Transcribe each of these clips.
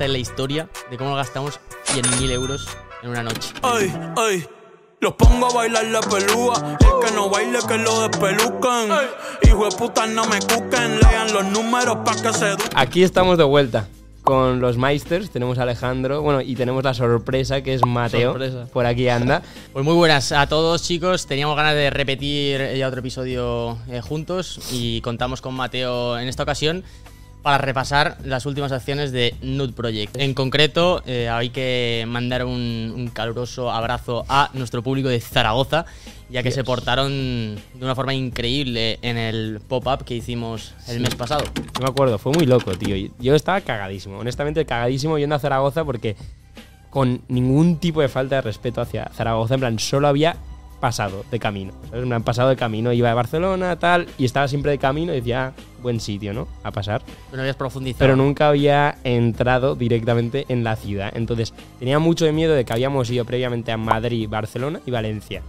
esta es la historia de cómo gastamos 100.000 euros en una noche. Ay, ay. Los pongo a bailar la pelúa. El que no baile, que lo despelucan. Hijo de puta, no me cuquen. Lean los números pa' que se eduquen. Aquí estamos de vuelta con los Meisters. Tenemos a Alejandro, bueno, y tenemos la sorpresa que es Mateo. Sorpresa. Por aquí anda. Pues muy buenas a todos chicos, teníamos ganas de repetir ya otro episodio eh, juntos y contamos con Mateo en esta ocasión para repasar las últimas acciones de Nude Project. En concreto, eh, hay que mandar un, un caluroso abrazo a nuestro público de Zaragoza, ya que se portaron de una forma increíble en el pop-up que hicimos el mes pasado. No me acuerdo, fue muy loco, tío. Yo estaba cagadísimo, honestamente cagadísimo yendo a Zaragoza porque con ningún tipo de falta de respeto hacia Zaragoza, en plan, solo había pasado de camino. ¿sabes? Me han pasado de camino, iba de Barcelona, tal, y estaba siempre de camino y decía, "Ah, buen sitio, ¿no? A pasar. Pero no habías profundizado. Pero nunca había entrado directamente en la ciudad. Entonces, tenía mucho de miedo de que habíamos ido previamente a Madrid, Barcelona y Valencia.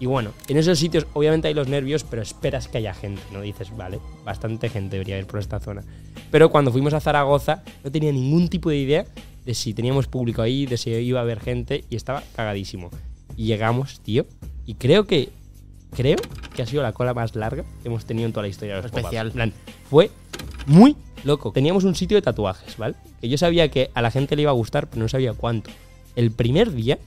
Y bueno, en esos sitios obviamente hay los nervios, pero esperas que haya gente, ¿no? Dices, vale, bastante gente debería haber por esta zona. Pero cuando fuimos a Zaragoza, no tenía ningún tipo de idea de si teníamos público ahí, de si iba a haber gente, y estaba cagadísimo. Y llegamos, tío, y creo que, creo que ha sido la cola más larga que hemos tenido en toda la historia de los pop-ups. Especial. En plan, fue muy loco. Teníamos un sitio de tatuajes, ¿vale? Que yo sabía que a la gente le iba a gustar, pero no sabía cuánto. El primer día,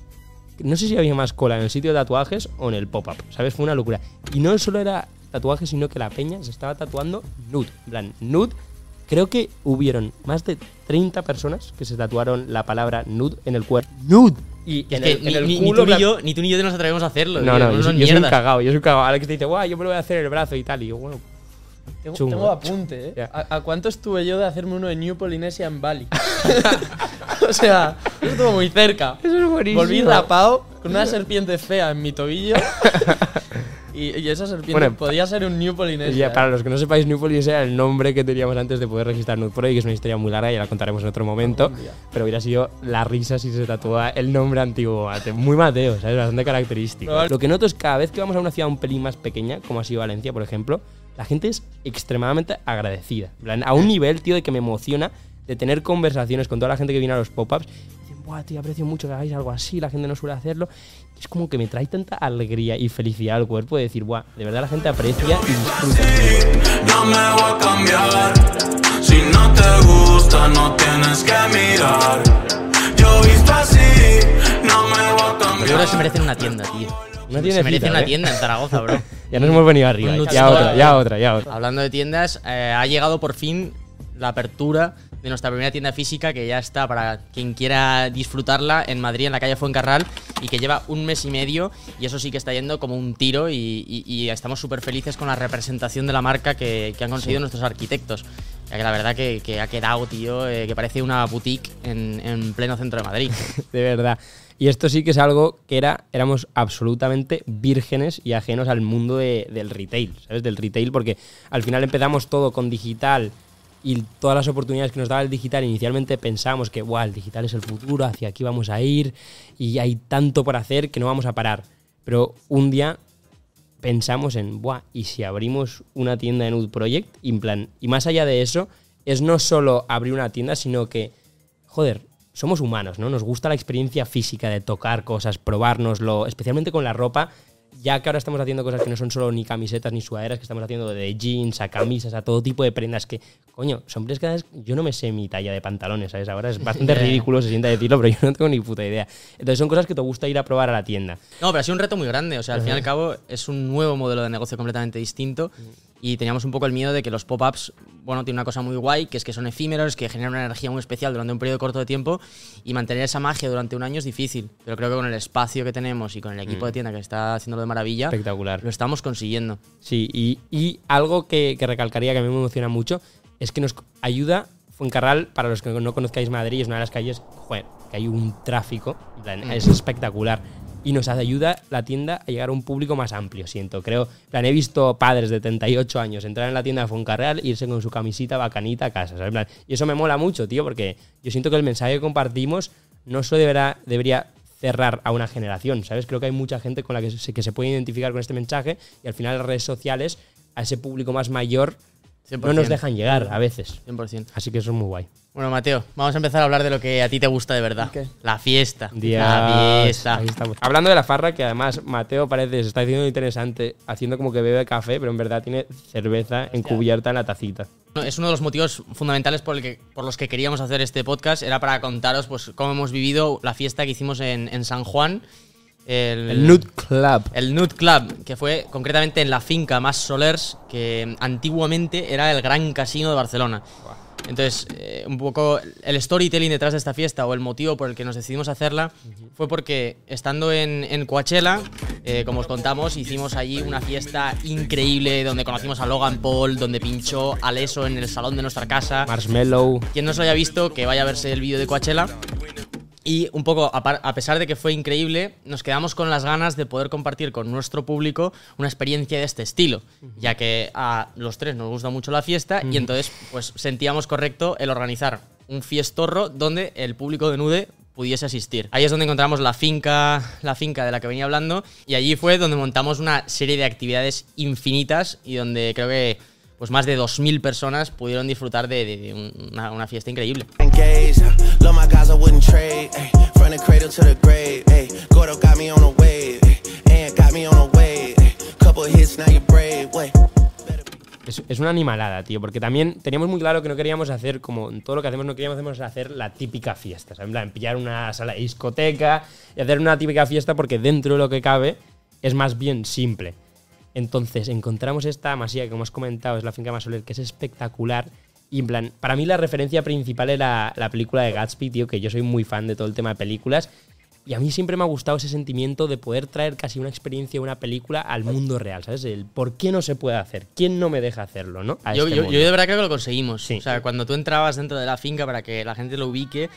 no sé si había más cola en el sitio de tatuajes o en el pop-up, ¿sabes? Fue una locura. Y no solo era tatuajes, sino que la peña se estaba tatuando nude. En plan, nude. Creo que hubieron más de 30 personas que se tatuaron la palabra nude en el cuerpo. ¡Nude! Y Es en que el, ni, en el ni- ni culo, tú ni yo, ni tú ni yo nos atrevemos a hacerlo. No, no, yo soy, yo soy un cagao, yo soy un cagao. Alex te dice, guau, yo me lo voy a hacer el brazo y tal. Y yo, bueno, Tengo, Chungo. tengo apunte, ¿eh? Ya. ¿A, a cuánto estuve yo de hacerme uno de New Polinesia en Bali? o sea, eso estuvo muy cerca. eso es buenísimo. Volví rapado con una serpiente fea en mi tobillo. Y, y esa serpiente Bueno, podía ser un New Y Polinesia. ya, ¿eh? para los que no sepáis, New Polinesia era el nombre que teníamos antes de poder registrar Nude Pro y que es una historia muy larga y la contaremos en otro momento. Pero hubiera sido la risa si se tatúa el nombre antiguo. Muy Mateo, ¿sabes? Bastante característico. Lo que noto es que cada vez que vamos a una ciudad un pelín más pequeña, como ha sido Valencia, por ejemplo, la gente es extremadamente agradecida. A un nivel, tío, de que me emociona de tener conversaciones con toda la gente que viene a los pop-ups. Buah, tío, aprecio mucho que hagáis algo así, la gente no suele hacerlo. Y es como que me trae tanta alegría y felicidad al cuerpo de decir, Buah, de verdad la gente aprecia y disfruta. No me voy a cambiar. Si no te gusta, no tienes que mirar. Yo visto así, no me voy a Pero yo creo que se cambiar. merecen una tienda, tío. Una se merece una ¿eh? tienda en Zaragoza, bro. Ya nos hemos venido arriba. Ya, otra, ya otra, ya otra. Hablando de tiendas, eh, ha llegado por fin la apertura de nuestra primera tienda física que ya está para quien quiera disfrutarla en Madrid, en la calle Fuencarral, y que lleva un mes y medio y eso sí que está yendo como un tiro y, y- y estamos súper felices con la representación de la marca que, que han conseguido nuestros arquitectos. Ya que la verdad que, que ha quedado, tío, eh, que parece una boutique en, en pleno centro de Madrid. de verdad. Y esto sí que es algo que era, éramos absolutamente vírgenes y ajenos al mundo de- del retail, ¿sabes? Del retail, porque al final empezamos todo con digital y todas las oportunidades que nos daba el digital, inicialmente pensábamos que, wow, el digital es el futuro, hacia aquí vamos a ir y hay tanto por hacer que no vamos a parar. Pero un día pensamos en, buah, ¿y si abrimos una tienda de Nude Project? Y, en plan, y más allá de eso, es no solo abrir una tienda, sino que, joder, somos humanos, ¿no? Nos gusta la experiencia física de tocar cosas, probárnoslo, especialmente con la ropa, ya que ahora estamos haciendo cosas que no son solo ni camisetas ni sudaderas, que estamos haciendo de jeans a camisas, a todo tipo de prendas que, coño, son veces yo no me sé mi talla de pantalones, ¿sabes? Ahora es bastante ridículo, se sienta decirlo, pero yo no tengo ni puta idea. Entonces son cosas que te gusta ir a probar a la tienda. No, pero ha sido un reto muy grande. O sea, al fin y al cabo es un nuevo modelo de negocio completamente distinto. Y teníamos un poco el miedo de que los pop-ups, bueno, tienen una cosa muy guay, que es que son efímeros, que generan una energía muy especial durante un periodo corto de tiempo. Y mantener esa magia durante un año es difícil. Pero creo que con el espacio que tenemos y con el equipo de tienda que está haciéndolo de maravilla, Espectacular. lo estamos consiguiendo. Sí, y, y algo que, que recalcaría que a mí me emociona mucho es que nos ayuda Fuencarral, para los que no conozcáis Madrid, es una de las calles, joder, que hay un tráfico, es espectacular. Y nos ayuda la tienda a llegar a un público más amplio, siento. Creo, plan, he visto padres de 38 años entrar en la tienda de Fuencarral e irse con su camisita bacanita a casa, ¿sabes? En plan, y eso me mola mucho, tío, porque yo siento que el mensaje que compartimos no solo deberá, debería cerrar a una generación, ¿sabes? Creo que hay mucha gente con la que se, que se puede identificar con este mensaje y al final las redes sociales a ese público más mayor no nos dejan llegar a veces. 100%. Así que eso es muy guay. Bueno, Mateo, vamos a empezar a hablar de lo que a ti te gusta de verdad. ¿Qué? La fiesta. La Dios, fiesta. ahí estamos. Hablando de la farra, que además Mateo parece se está haciendo interesante, haciendo como que bebe café, pero en verdad tiene cerveza encubierta en la tacita. No, Es uno de los motivos fundamentales por, el que- por los que queríamos hacer este podcast. Era para contaros pues, cómo hemos vivido la fiesta que hicimos en, en San Juan. El, El Nude Club. El Nude Club, que fue concretamente en la finca Más Solers, que antiguamente era el gran casino de Barcelona. Entonces, eh, un poco el storytelling detrás de esta fiesta o el motivo por el que nos decidimos hacerla fue porque estando en, en Coachella, eh, como os contamos, hicimos allí una fiesta increíble donde conocimos a Logan Paul, donde pinchó Aleso en el salón de nuestra casa. Marshmallow. Quien no se lo haya visto, que vaya a verse el vídeo de Coachella. Y un poco, a pesar de que fue increíble, nos quedamos con las ganas de poder compartir con nuestro público una experiencia de este estilo, ya que a los tres nos gusta mucho la fiesta y entonces pues sentíamos correcto el organizar un fiestorro donde el público de Nude pudiese asistir. Ahí es donde encontramos la finca, la finca de la que venía hablando y allí fue donde montamos una serie de actividades infinitas y donde creo que pues más de 2.000 personas pudieron disfrutar de, de- de un- una, una fiesta increíble. Wait. Es, es una animalada, tío, porque también teníamos muy claro que no queríamos hacer, como en todo lo que hacemos, no queríamos hacer la típica fiesta, ¿sabes? En plan, pillar una sala de discoteca y hacer una típica fiesta porque dentro de lo que cabe es más bien simple. Entonces, encontramos esta masía que, como has comentado, es la finca Masoler, que es espectacular. Y en plan, para mí la referencia principal era la película de Gatsby, tío, que yo soy muy fan de todo el tema de películas. Y a mí siempre me ha gustado ese sentimiento de poder traer casi una experiencia, una película al mundo real, ¿sabes? El por qué no se puede hacer, quién no me deja hacerlo, ¿no? Yo, este yo- yo de verdad creo que lo conseguimos. Sí. O sea, cuando tú entrabas dentro de la finca para que la gente lo ubique,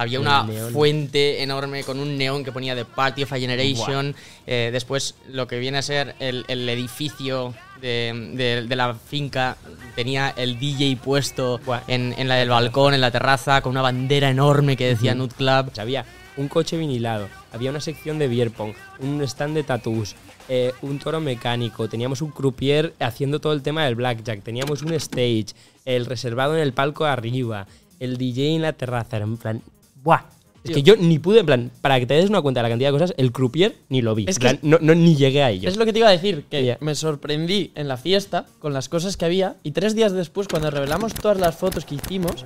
había una fuente enorme con un neón que ponía The Party of a Generation. Eh, después, lo que viene a ser el, el edificio de, de- de la finca tenía el DJ puesto en, en la del balcón, en la terraza, con una bandera enorme que decía Nude Club. O sea, había un coche vinilado, había una sección de beer pong, un stand de tattoos, eh, un toro mecánico, teníamos un croupier haciendo todo el tema del blackjack, teníamos un stage, el reservado en el palco arriba, el DJ en la terraza, era en plan, ¡buah! Es que yo ni pude, en plan, para que te des una cuenta de la cantidad de cosas, el croupier ni lo vi. Es En plan, que- no, no, ni llegué a ello. Es lo que te iba a decir, que me sorprendí en la fiesta con las cosas que había y tres días después, cuando revelamos todas las fotos que hicimos,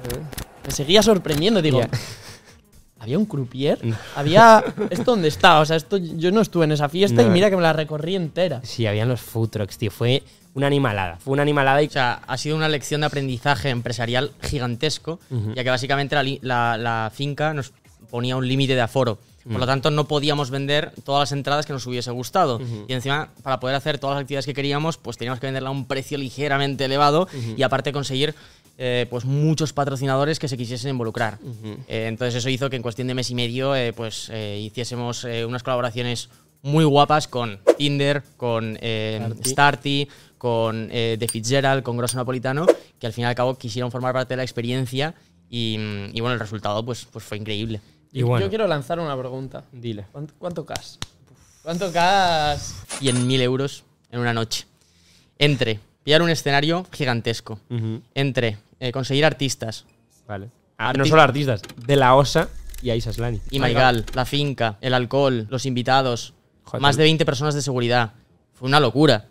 me seguía sorprendiendo. Digo. ¿había un croupier? ¿Había... ¿Esto dónde está? O sea, esto yo no estuve en esa fiesta y mira que me la recorrí entera. Sí, habían los food trucks, tío. Fue una animalada. Fue una animalada y O sea, ha sido una lección de aprendizaje empresarial gigantesco, ya que básicamente la, li- la- la finca nos ponía un límite de aforo. Por lo tanto, no podíamos vender todas las entradas que nos hubiese gustado. Y encima, para poder hacer todas las actividades que queríamos, pues teníamos que venderla a un precio ligeramente elevado y aparte conseguir eh, pues muchos patrocinadores que se quisiesen involucrar. Eh, entonces eso hizo que en cuestión de mes y medio eh, pues hiciésemos unas colaboraciones muy guapas con Tinder, con eh, Starty. Con eh, The Fitzgerald, con Grosso Napolitano, que al fin y al cabo quisieron formar parte de la experiencia y, y, bueno, el resultado pues, pues fue increíble. Y bueno. Yo quiero lanzar una pregunta. Dile. ¿Cuánto, cuánto cas? ¿Cuánto cas? 100.000 euros en una noche. Entre pillar un escenario gigantesco, entre eh, conseguir artistas, Vale. Ah, no solo artistas, de la OSA y Aisha Slani. y Maigal, la finca, el alcohol, los invitados, Joder. más de 20 personas de seguridad. Fue una locura.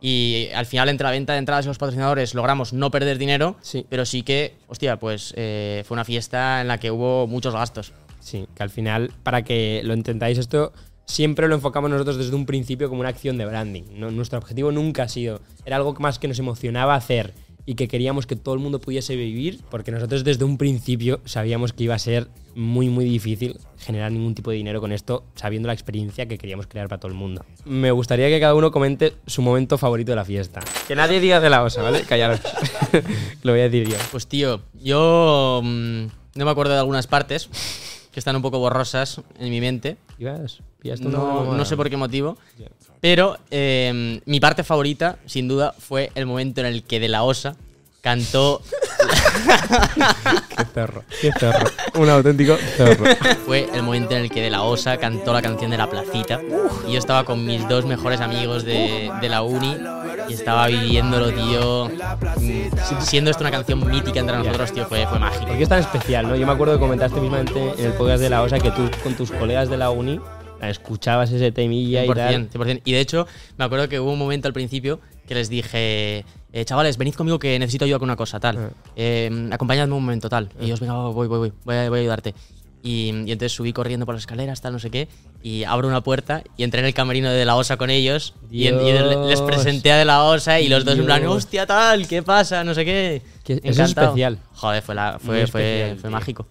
Y al final, entre la venta de entradas y los patrocinadores, logramos no perder dinero, Sí. pero sí que, hostia, pues eh, fue una fiesta en la que hubo muchos gastos. Sí, que al final, para que lo entendáis, esto siempre lo enfocamos nosotros desde un principio como una acción de branding. No- nuestro objetivo nunca ha sido. Era algo más que nos emocionaba hacer y que queríamos que todo el mundo pudiese vivir, porque nosotros desde un principio sabíamos que iba a ser muy, muy difícil generar ningún tipo de dinero con esto, sabiendo la experiencia que queríamos crear para todo el mundo. Me gustaría que cada uno comente su momento favorito de la fiesta. Que nadie diga de la osa, ¿vale? Callaros. lo voy a decir yo. Pues tío, yo mm, no me acuerdo de algunas partes que están un poco borrosas en mi mente. ¿Ibas? ¿Pillaste una No, no sé por qué motivo. Pero eh, mi parte favorita, sin duda, fue el momento en el que De La Osa cantó. Qué zorro, qué zorro. Un auténtico zorro. fue el momento en el que De La Osa cantó la canción de La Placita. Y yo estaba con mis dos mejores amigos de, de la uni y estaba viviéndolo, tío. Mm, Siendo esto una canción mítica entre nosotros, tío, fue, fue mágico. ¿Por qué es tan especial, no? Yo me acuerdo que comentaste mismamente en el podcast de la OSA que tú con tus colegas de la uni escuchabas ese temilla y 100%, tal. 100%. Y de hecho, me acuerdo que hubo un momento al principio que les dije, eh, chavales, venid conmigo que necesito ayuda con una cosa, tal. Ah. Eh, acompañadme un momento, tal. Y ellos, venga, voy, voy, voy, voy a, voy a ayudarte. Y, y entonces subí corriendo por las escaleras, tal, no sé qué, y abro una puerta y entré en el camerino de la OSA con ellos y, en- y le- les Dios. presenté a de la OSA y los dos en plan, Dios. hostia, tal, ¿qué pasa? No sé qué. Eso es especial. Joder, fue, la, fue, fue, especial, fue mágico.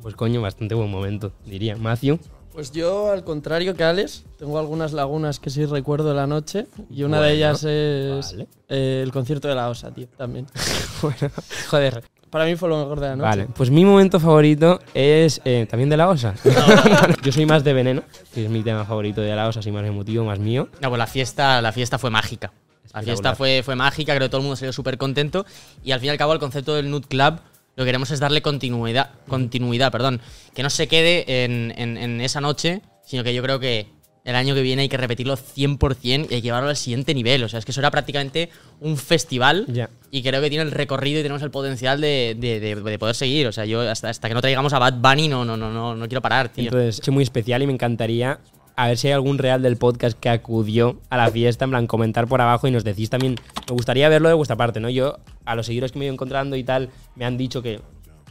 Pues coño, bastante buen momento, diría. Matthew. Pues yo, al contrario que Alex, tengo algunas lagunas que sí recuerdo de la noche. Y una de ellas es vale. eh, el concierto de la OSA, tío, también. bueno, joder. Para mí fue lo mejor de la noche. Vale, pues mi momento favorito es eh, también de la OSA. Yo soy más de Veneno, que es mi tema favorito de la OSA, así más emotivo, más mío. No, pues la fiesta, la fiesta fue mágica. La fiesta fue, fue mágica, creo que todo el mundo salió súper contento. Y al fin y al cabo, el concepto del Nude Club lo que queremos es darle continuidad, continuidad perdón, que no se quede en, en- en esa noche, sino que yo creo que el año que viene hay que repetirlo 100% y hay que llevarlo al siguiente nivel. O sea, es que eso era prácticamente un festival Ya. y creo que tiene el recorrido y tenemos el potencial de, de- de- de poder seguir. O sea, yo hasta, hasta que no traigamos a Bad Bunny no, no, no, no, no quiero parar, tío. Entonces, es muy especial y me encantaría a ver si hay algún real del podcast que acudió a la fiesta, en plan, comentar por abajo y nos decís también. Me gustaría verlo de vuestra parte, ¿no? Yo, a los seguidores que me he ido encontrando y tal, me han dicho que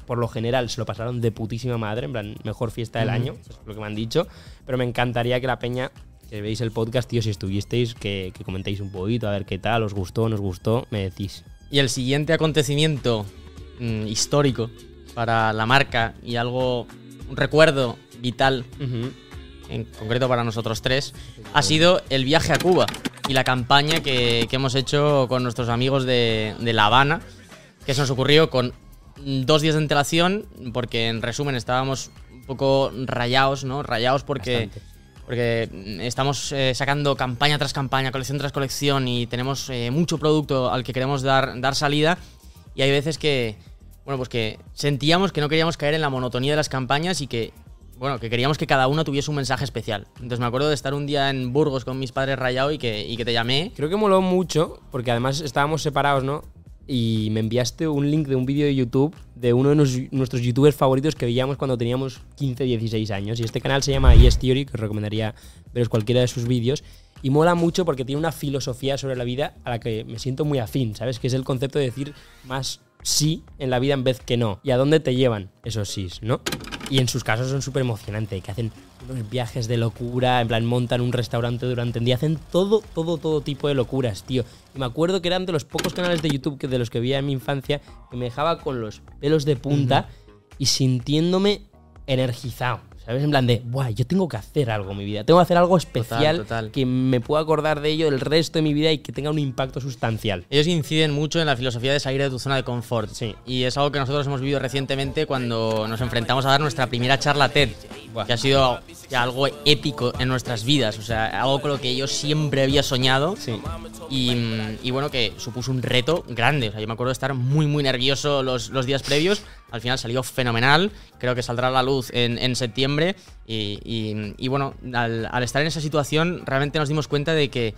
por lo general se lo pasaron de putísima madre, en plan, mejor fiesta del año, es lo que me han dicho. Pero me encantaría que la peña, que veis el podcast, tío, si estuvisteis, que, que comentéis un poquito, a ver qué tal, os gustó, nos gustó, me decís. Y el siguiente acontecimiento mm, histórico para la marca y algo, un recuerdo vital, en concreto para nosotros tres, ha sido el viaje a Cuba y la campaña que, que hemos hecho con nuestros amigos de, de La Habana, que se nos ocurrió con dos días de antelación, porque en resumen estábamos un poco rayados, ¿no? Rayados porque... Porque estamos eh, sacando campaña tras campaña, colección tras colección y tenemos eh, mucho producto al que queremos dar, dar salida. Y hay veces que, bueno, pues que sentíamos que no queríamos caer en la monotonía de las campañas y que, bueno, que queríamos que cada uno tuviese un mensaje especial. Entonces me acuerdo de estar un día en Burgos con mis padres rayados y que, y que te llamé. Creo que moló mucho, porque además estábamos separados, ¿no? Y me enviaste un link de un vídeo de YouTube de uno de nuestros youtubers favoritos que veíamos cuando teníamos 15, 16 años. Y este canal se llama Yes Theory, que os recomendaría veros cualquiera de sus vídeos. Y mola mucho porque tiene una filosofía sobre la vida a la que me siento muy afín, ¿sabes? Que es el concepto de decir más sí en la vida en vez que no. ¿Y a dónde te llevan esos sís, no? Y en sus casos son súper emocionantes, que hacen unos viajes de locura, en plan montan un restaurante durante el día, hacen todo, todo, todo tipo de locuras, tío. Y me acuerdo que eran de los pocos canales de YouTube que de los que veía en mi infancia que me dejaba con los pelos de punta y sintiéndome energizado. ¿Sabes? En plan de, Buah, yo tengo que hacer algo en mi vida. Tengo que hacer algo especial total. que me pueda acordar de ello el resto de mi vida y que tenga un impacto sustancial. Ellos inciden mucho en la filosofía de salir de tu zona de confort. Sí. Y es algo que nosotros hemos vivido recientemente cuando nos enfrentamos a dar nuestra primera charla TED, Buah. que ha sido algo épico en nuestras vidas. O sea, algo con lo que yo siempre había soñado. Sí. Y, y bueno, que supuso un reto grande. O sea, yo me acuerdo de estar muy, muy nervioso los, los días previos. Al final salió fenomenal. Creo que saldrá a la luz en, en septiembre. Y, y- y bueno, al, al estar en esa situación, realmente nos dimos cuenta de que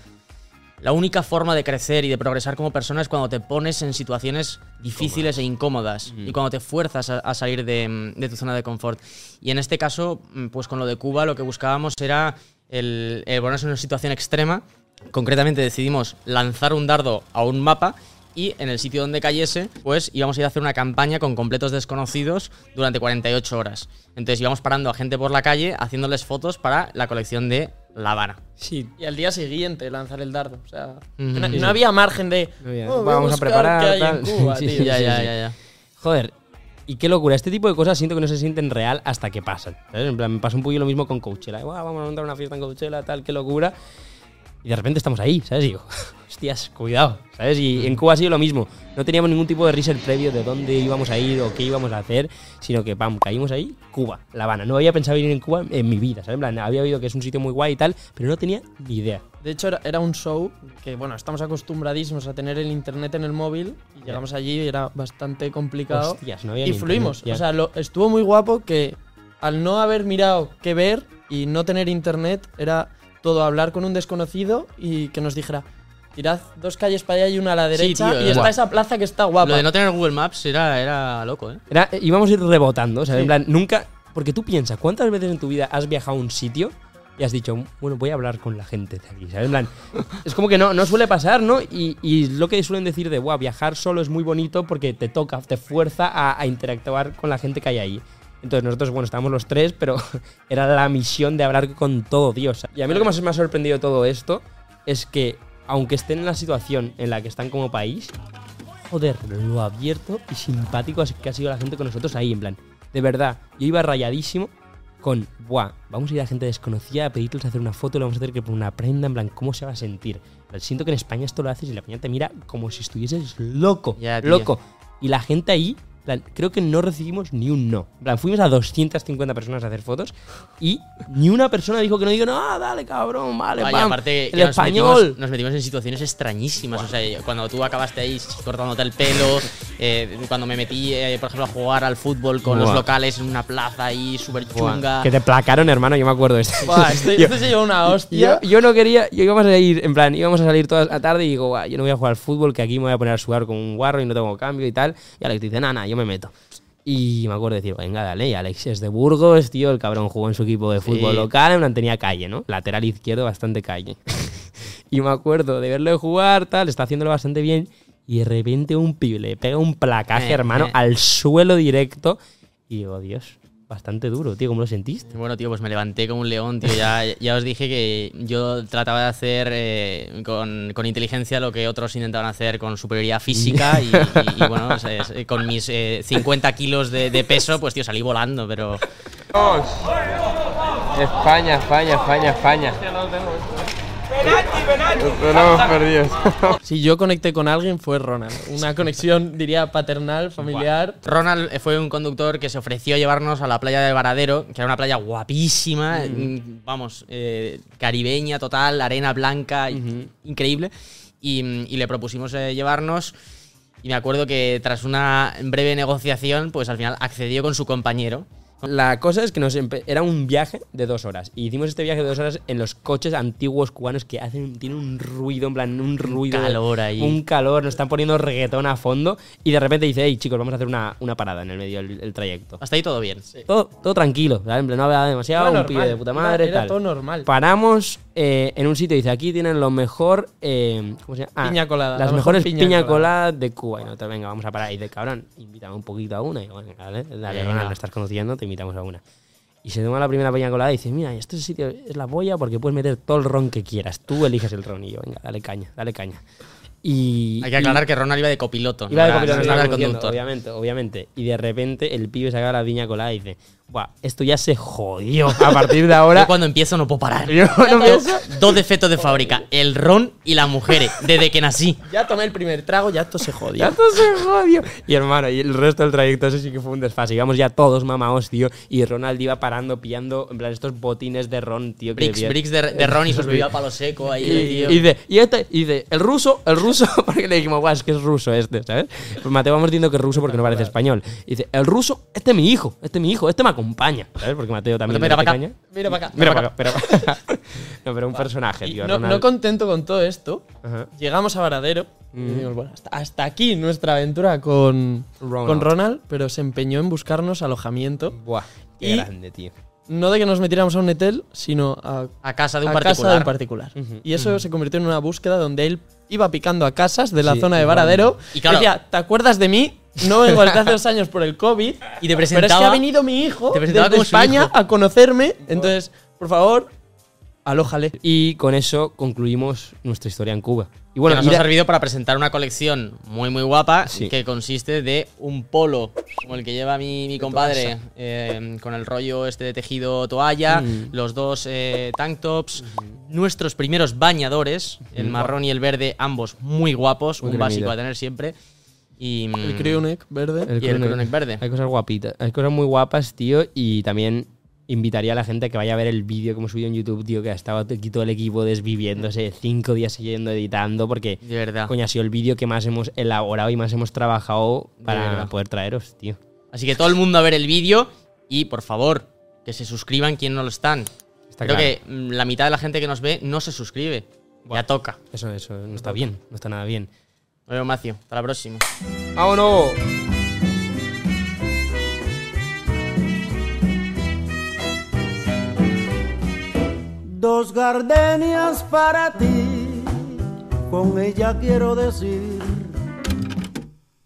la única forma de crecer y de progresar como persona es cuando te pones en situaciones difíciles e incómodas y cuando te fuerzas a, a salir de, de tu zona de confort. Y en este caso, mm, pues con lo de Cuba, lo que buscábamos era el, el ponernos en una situación extrema. Concretamente decidimos lanzar un dardo a un mapa y en el sitio donde cayese, pues íbamos a ir a hacer una campaña con completos desconocidos durante 48 horas. Entonces íbamos parando a gente por la calle haciéndoles fotos para la colección de La Habana. Sí, Y al día siguiente lanzar el dardo. O sea, no, había margen de. No había. "Oh, Vamos a preparar, qué hay tal". en Cuba, Sí, tío. sí, ya, ya, ya, ya. Joder, y qué locura. Este tipo de cosas siento que no se sienten real hasta que pasan. ¿sabes? En plan, me pasa un poquillo lo mismo con Coachella. Vamos a montar una fiesta en Coachella, tal, qué locura. Y de repente estamos ahí, ¿sabes? Y digo, hostias, cuidado, ¿sabes? Y en Cuba ha sido lo mismo. No teníamos ningún tipo de research previo de dónde íbamos a ir o qué íbamos a hacer, sino que, pam, caímos ahí, Cuba, La Habana. No había pensado ir en Cuba en mi vida, ¿sabes? En plan, había oído que es un sitio muy guay y tal, pero no tenía ni idea. De hecho, era, era un show que, bueno, estamos acostumbradísimos a tener el internet en el móvil y llegamos allí y era bastante complicado. Hostias, no había y fluimos. internet. O sea, lo- estuvo muy guapo que al no haber mirado qué ver y no tener internet, era todo hablar con un desconocido y que nos dijera, tirad dos calles para allá y una a la derecha. tío, y está esa plaza que está guapa. Lo de no tener Google Maps era, era loco, ¿eh? Era, eh, íbamos a ir rebotando, o sea, en plan, nunca. Porque tú piensas, ¿cuántas veces en tu vida has viajado a un sitio y has dicho, bueno, voy a hablar con la gente de aquí, ¿sabes? En plan, es como que no, no suele pasar, ¿no? Y, y lo que suelen decir de, wow, viajar solo es muy bonito porque te toca, te fuerza a, a interactuar con la gente que hay ahí. Entonces nosotros, bueno, estábamos los tres, pero era la misión de hablar con todo Dios. Y a mí lo que más me ha sorprendido todo esto es que, aunque estén en la situación en la que están como país, joder, lo abierto y simpático que ha sido la gente con nosotros ahí, en plan. De verdad, yo iba rayadísimo con, buah, vamos a ir a gente desconocida a pedirles hacer una foto, le vamos a hacer que por una prenda, en plan, ¿cómo se va a sentir? Siento que en España esto lo haces y la peña te mira como si estuvieses loco, Ya, loco. Y la gente ahí, plan, creo que no recibimos ni un no. En plan, fuimos a 250 personas a hacer fotos y ni una persona dijo que no digo, no, dale cabrón, vale, Vaya, pam, aparte el nos español. metimos, nos metimos en situaciones extrañísimas. O sea, cuando tú acabaste ahí cortándote el pelo, eh, cuando me metí, eh, por ejemplo, a jugar al fútbol con los Buah. locales en una plaza ahí súper chunga. Que te placaron, hermano, yo me acuerdo de esto. Buah, este, Yo- este se llevó una Yo, hostia. yo no quería, yo íbamos a ir, en plan, íbamos a salir toda la tarde y digo, "Buah, yo no voy a jugar al fútbol, que aquí me voy a poner a sudar con un guarro y no tengo cambio y tal. Y Alex dice, nada, yo me meto. Y me acuerdo de decir, venga, dale, y Alex es de Burgos, tío, el cabrón jugó en su equipo de fútbol Sí. local, en plan tenía calle, ¿no? Lateral izquierdo, bastante calle. y me acuerdo de verlo jugar, tal, está haciéndolo bastante bien, y de repente un pibe le pega un placaje, Eh, hermano, eh. al suelo directo, y digo, Dios, bastante duro, tío, ¿cómo lo sentiste? Bueno, tío, pues me levanté como un león, tío. Ya, ya os dije que yo trataba de hacer eh, con, con inteligencia lo que otros intentaban hacer con superioridad física y, y- y, bueno, o sea, es- con mis eh, 50 kilos de, de peso, pues tío, salí volando, pero... España, España, España, España. Perdidos. Si yo conecté con alguien fue Ronald. Una conexión, diría, paternal, familiar. Ronald fue un conductor que se ofreció a llevarnos a la playa de Varadero, que era una playa guapísima, mm, vamos, eh, caribeña total, arena blanca, increíble. Y, y le propusimos eh, llevarnos. Y me acuerdo que tras una breve negociación, pues al final accedió con su compañero. La cosa es que nos era un viaje de dos horas. Y hicimos este viaje de dos horas en los coches antiguos cubanos que hacen, tienen un ruido, en plan, un ruido. de- calor ahí. Un calor, nos están poniendo reggaetón a fondo. Y de repente dice, hey chicos, vamos a hacer una, una parada en el medio del el trayecto. Hasta ahí todo bien. Todo, todo tranquilo, ¿vale? En plan, no había demasiado, Era un pibe de puta era- madre. era tal. todo normal. Paramos eh, en un sitio, dice, aquí tienen lo mejor. eh, ¿Cómo se llama? Ah, Piña colada, Las la mejor mejores piña piña, colada. de Cuba. Y nosotros, venga, vamos a parar. Y dice, cabrón, invítame un poquito a una. Y bueno, dale, dale, Venga. Ronald, me estás conociendo, te invitamos a una. Y se toma la primera piña colada y dice, mira, este sitio es la boya porque puedes meter todo el ron que quieras. Tú eliges el ron. Y yo, venga, dale caña, dale caña. Y, Hay que aclarar que Ronald iba de copiloto. Iba de no copiloto, no era el conduciendo, conductor. obviamente, obviamente. Y de repente el pibe sacaba la piña colada y dice, Buah, esto ya se jodió. A partir de Yo ahora. cuando empiezo no puedo parar. Yo no me- Yo- dos defectos de fábrica: el ron y la mujer, desde que nací. Ya tomé el primer trago, ya esto se jodió. Ya todo se jodió. Y hermano, y el resto del trayecto, eso sí que fue un desfase. Íbamos ya todos mamaos, tío. Y Ronald iba parando, pillando, en plan, estos botines de ron, tío. Bricks, bricks de, de ron y sus bebía palo seco ahí, Y, tío. y dice, y este, y dice, el ruso, el ruso, porque le dijimos, guau, es que es ruso este, ¿sabes? Pues Mateo vamos diciendo que es ruso porque no parece español. Y dice, el ruso, este es mi hijo, este es mi hijo, este me acompaña, ¿sabes? Porque Mateo también Mira le para mete acá. caña. Mira para acá. Mira para acá, mira para acá. No, pero un personaje, tío. no, contento con todo esto, Ajá. llegamos a Varadero y dijimos, bueno, hasta, hasta aquí nuestra aventura con Ronald. con Ronald, pero se empeñó en buscarnos alojamiento. Buah, qué Y- grande, tío. No de que nos metiéramos a un hotel, sino a, A casa de un a particular. casa de un particular. Y eso se convirtió en una búsqueda donde él iba picando a casas de la Sí, zona de. Varadero. Y claro- decía, ¿te acuerdas de mí? No vengo desde hace dos años por el COVID. Y te Pero es que presentaba. ha venido mi hijo te presentaba desde como su España hijo. a conocerme. Entonces, por favor, alójale. Y con eso concluimos nuestra historia en Cuba. Y Bueno, que nos ha servido para presentar una colección muy muy guapa Sí. que consiste de un polo como el que lleva mi, mi compadre eh, con el rollo este de tejido toalla, Mm. los dos eh, tank tops, nuestros primeros bañadores, el marrón y el verde, ambos muy guapos, Muy un básico a tener siempre. Y, mm, El crewneck verde. y el crewneck verde. Hay cosas guapitas, hay cosas muy guapas, tío, y también invitaría a la gente a que vaya a ver el vídeo que hemos subido en YouTube, tío, que ha estado aquí todo el equipo desviviéndose cinco días siguiendo editando, porque, De verdad. coño, ha sido el vídeo que más hemos elaborado y más hemos trabajado para poder traeros, tío. Así que todo el mundo a ver el vídeo y por favor, que se suscriban quien no lo están. Está Creo claro. que mm, la mitad de la gente que nos ve no se suscribe. Ya toca. Eso, eso no está bien, no está nada bien. Nos vemos, Macio. Hasta la próxima. ¡Vámonos! Dos gardenias para ti, con ella quiero decir